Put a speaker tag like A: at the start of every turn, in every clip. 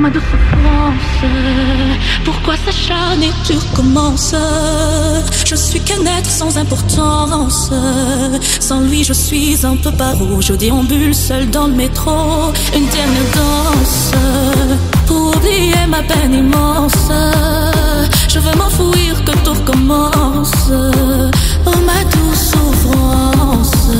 A: ma douce France. Pourquoi s'acharner, tu recommences Je suis qu'un être sans importance. Sans lui, je suis un peu paro. Je déambule seul dans le métro. Une dernière danse pour oublier ma peine immense. Je veux m'enfouir que tout recommence. Oh ma douce souffrance.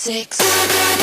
B: six.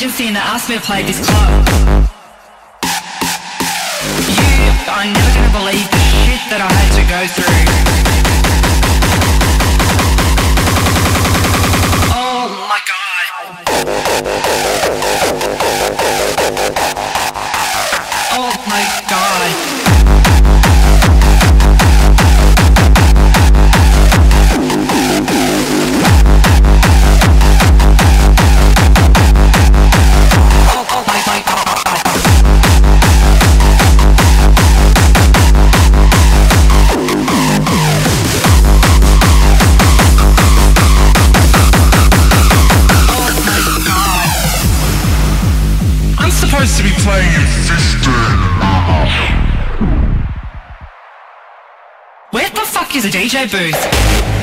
B: agency and they asked me to play this club. DJ Booth.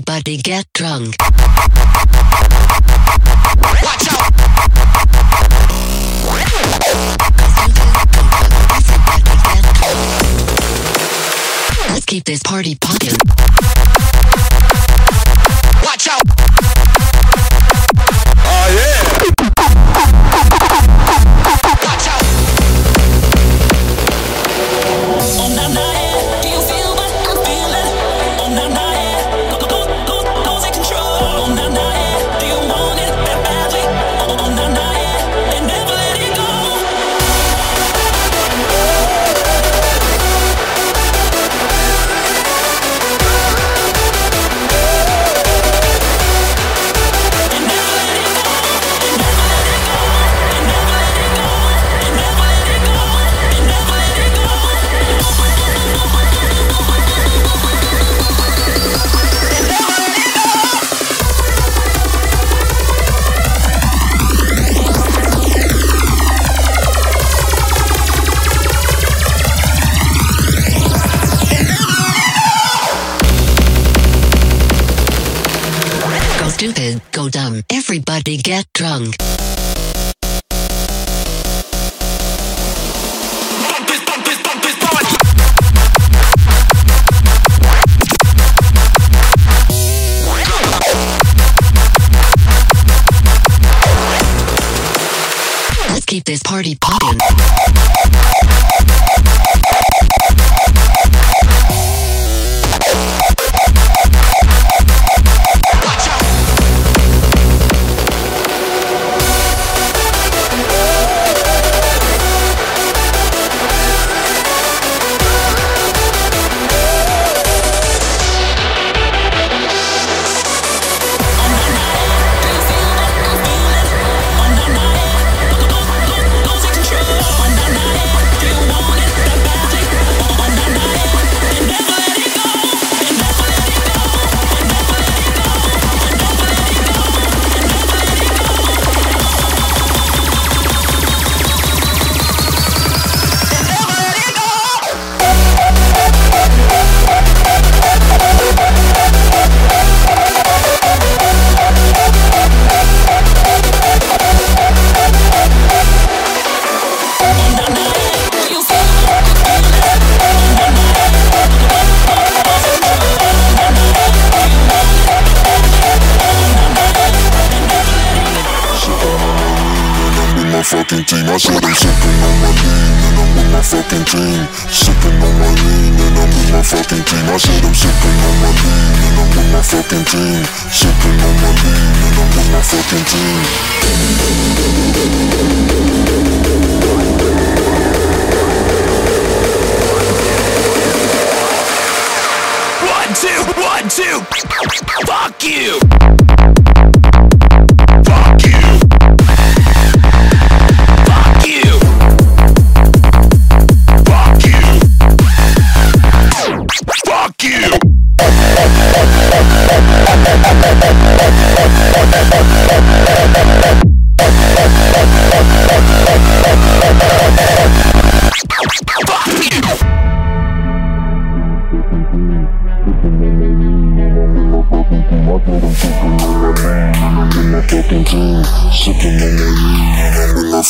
A: Everybody get drunk. Let's keep this party poppin'.
C: Watch out!
A: party, get drunk. Let's keep this party poppin'.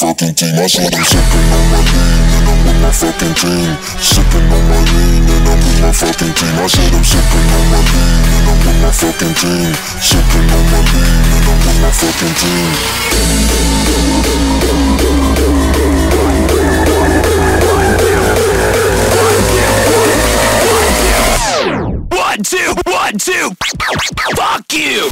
D: fucking team. I said I'm sipping on my lean and I'm with my fucking team. Sipping on my lean and I'm with my fucking team. I said I'm sipping on my lean and I'm with my fucking team. Sipping on my lean and I'm with my fucking team.
C: One, two, one, two. Fuck you!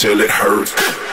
E: Till it hurts.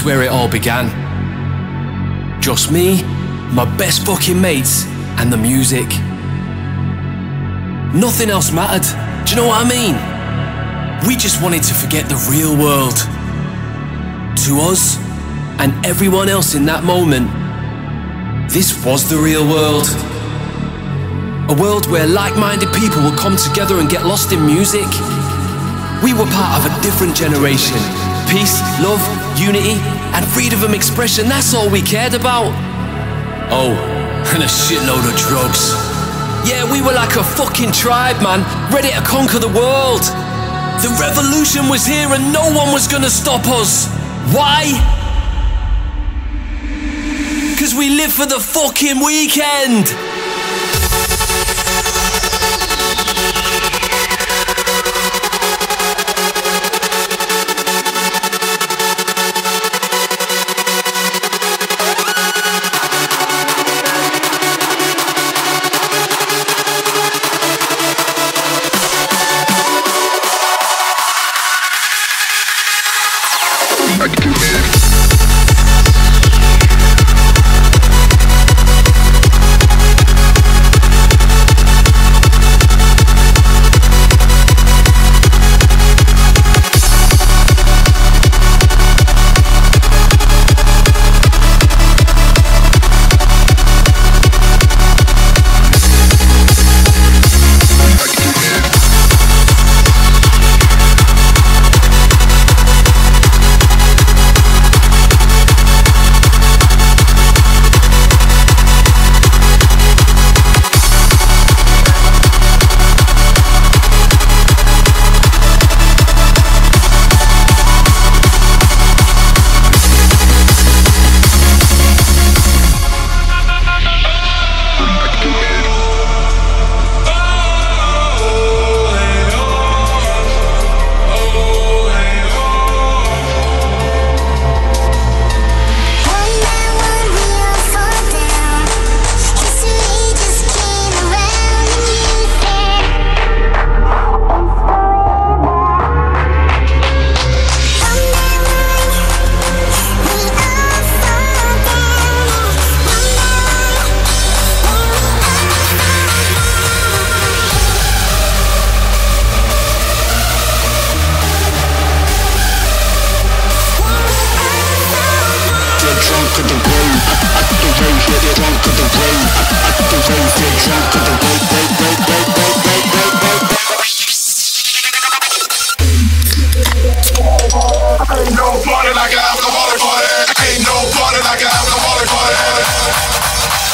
F: Is where it all began. Just me, my best fucking mates, and the music. Nothing else mattered. Do you know what I mean? We just wanted to forget the real world. To us, and everyone else in that moment, this was the real world. A world where like minded people would come together and get lost in music. We were part of a different generation. Peace, love, unity, and freedom of expression, that's all we cared about. Oh, and a shitload of drugs. Yeah, we were like a fucking tribe, man, ready to conquer the world. The revolution was here and no one was gonna stop us. Why? Because we live for the fucking weekend.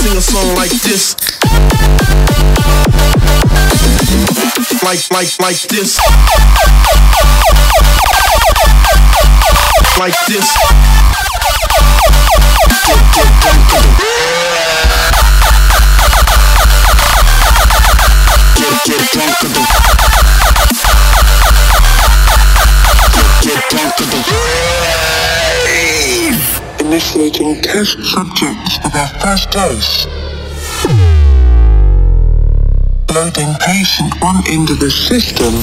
F: sing a song like this. Like, like, like this. Like this.
G: get get drunk Initiating test subjects for their first dose. Loading patient one into the system.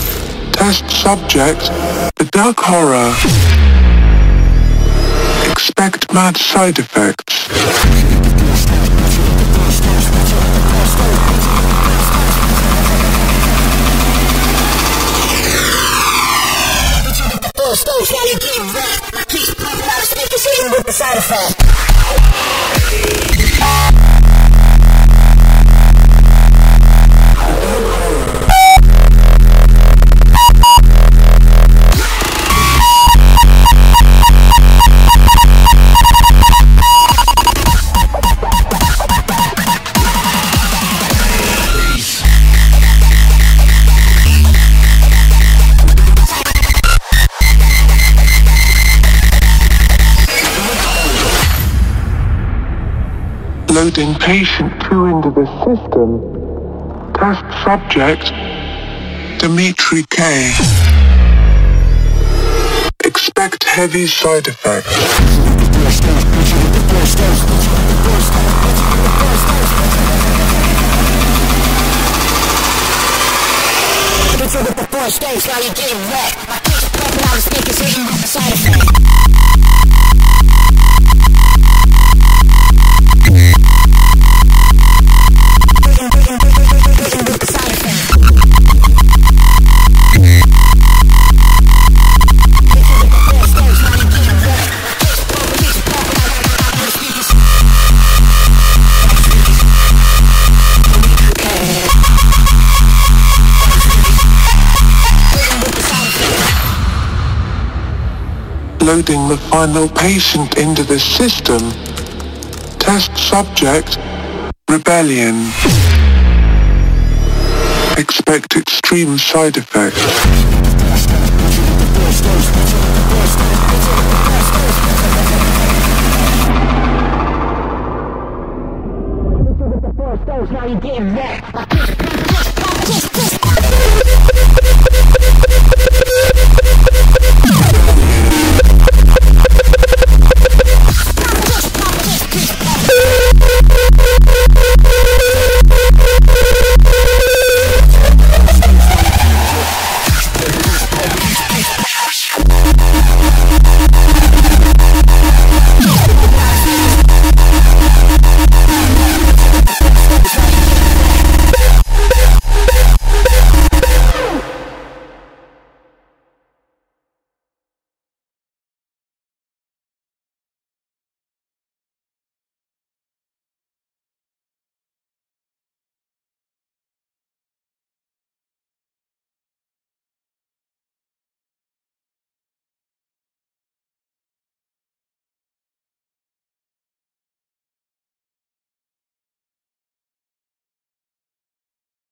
G: Test subject. The dark horror. Expect mad side effects. Not a sneaky season with the side effect. Loading patient 2 into the system. Test subject Dimitri K. Expect heavy side effects. Loading the final patient into the system. Test subject Rebelion. Expect extreme side effects.
H: Now you getting.